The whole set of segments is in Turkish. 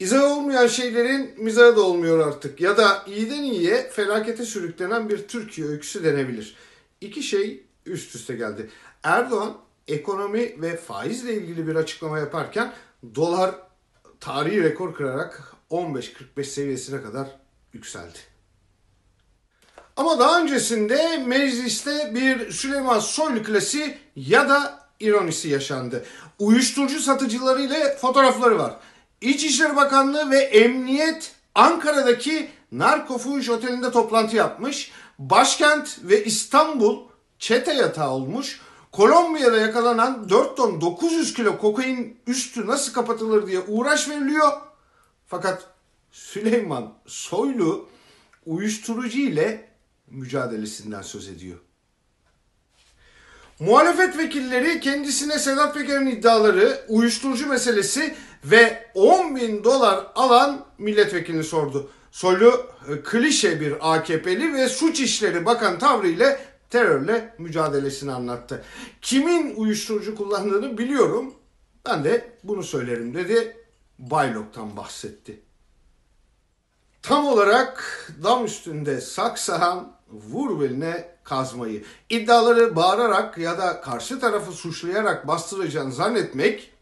İzah olmayan şeylerin mizahı da olmuyor artık. Ya da iyiden iyiye felakete sürüklenen bir Türkiye öyküsü denebilir. İki şey üst üste geldi. Erdoğan ekonomi ve faizle ilgili bir açıklama yaparken dolar tarihi rekor kırarak 15.45 seviyesine kadar yükseldi. Ama daha öncesinde mecliste bir Süleyman Soylu klasiği ya da ironisi yaşandı. Uyuşturucu satıcıları ile fotoğrafları var. İçişleri Bakanlığı ve Emniyet Ankara'daki Narkofuş Oteli'nde toplantı yapmış. Başkent ve İstanbul çete yatağı olmuş. Kolombiya'da yakalanan 4 ton 900 kilo kokain üstü nasıl kapatılır diye uğraş veriliyor. Fakat Süleyman Soylu uyuşturucu ile mücadelesinden söz ediyor. Muhalefet vekilleri kendisine Sedat Peker'in iddiaları, uyuşturucu meselesi ve 10 bin dolar alan milletvekilini sordu. Soylu e, klişe bir AKP'li ve suç işleri bakan tavrıyla terörle mücadelesini anlattı. Kimin uyuşturucu kullandığını biliyorum. Ben de bunu söylerim dedi. Baylok'tan bahsetti. Tam olarak dam üstünde saksahan vur beline kazmayı. İddiaları bağırarak ya da karşı tarafı suçlayarak bastıracağını zannetmek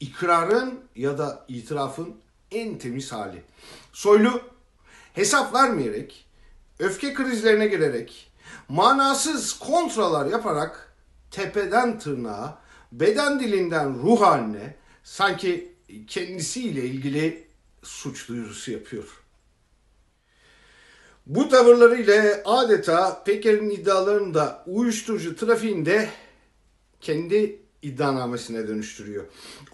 ikrarın ya da itirafın en temiz hali. Soylu hesap vermeyerek, öfke krizlerine girerek, manasız kontralar yaparak tepeden tırnağa, beden dilinden ruh haline sanki kendisiyle ilgili suç duyurusu yapıyor. Bu tavırlarıyla adeta Peker'in iddialarını da uyuşturucu trafiğinde kendi iddianamesine dönüştürüyor.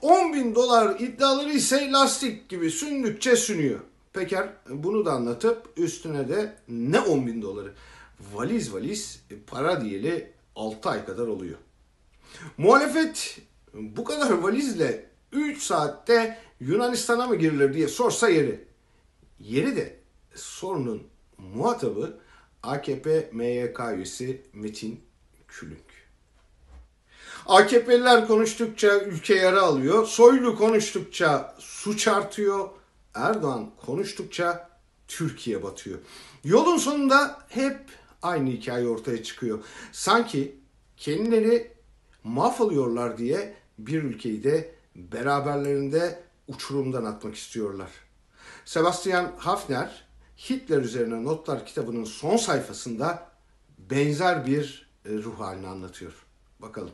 10 bin dolar iddiaları ise lastik gibi sündükçe sünüyor. Peker bunu da anlatıp üstüne de ne 10 bin doları valiz valiz para diyeli 6 ay kadar oluyor. Muhalefet bu kadar valizle 3 saatte Yunanistan'a mı girilir diye sorsa yeri. Yeri de sorunun muhatabı AKP MYK üyesi Metin Külünk. AKP'liler konuştukça ülke yara alıyor. Soylu konuştukça suç artıyor. Erdoğan konuştukça Türkiye batıyor. Yolun sonunda hep aynı hikaye ortaya çıkıyor. Sanki kendileri mahvoluyorlar diye bir ülkeyi de beraberlerinde uçurumdan atmak istiyorlar. Sebastian Hafner Hitler üzerine notlar kitabının son sayfasında benzer bir e, ruh halini anlatıyor. Bakalım.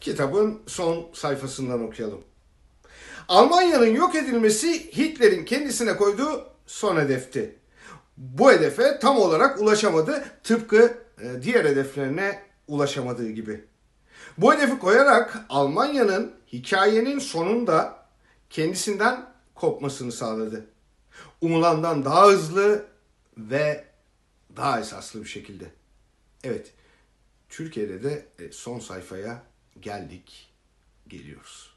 Kitabın son sayfasından okuyalım. Almanya'nın yok edilmesi Hitler'in kendisine koyduğu son hedefti. Bu hedefe tam olarak ulaşamadı tıpkı e, diğer hedeflerine ulaşamadığı gibi. Bu hedefi koyarak Almanya'nın hikayenin sonunda kendisinden kopmasını sağladı. Umulandan daha hızlı ve daha esaslı bir şekilde. Evet, Türkiye'de de e, son sayfaya geldik, geliyoruz.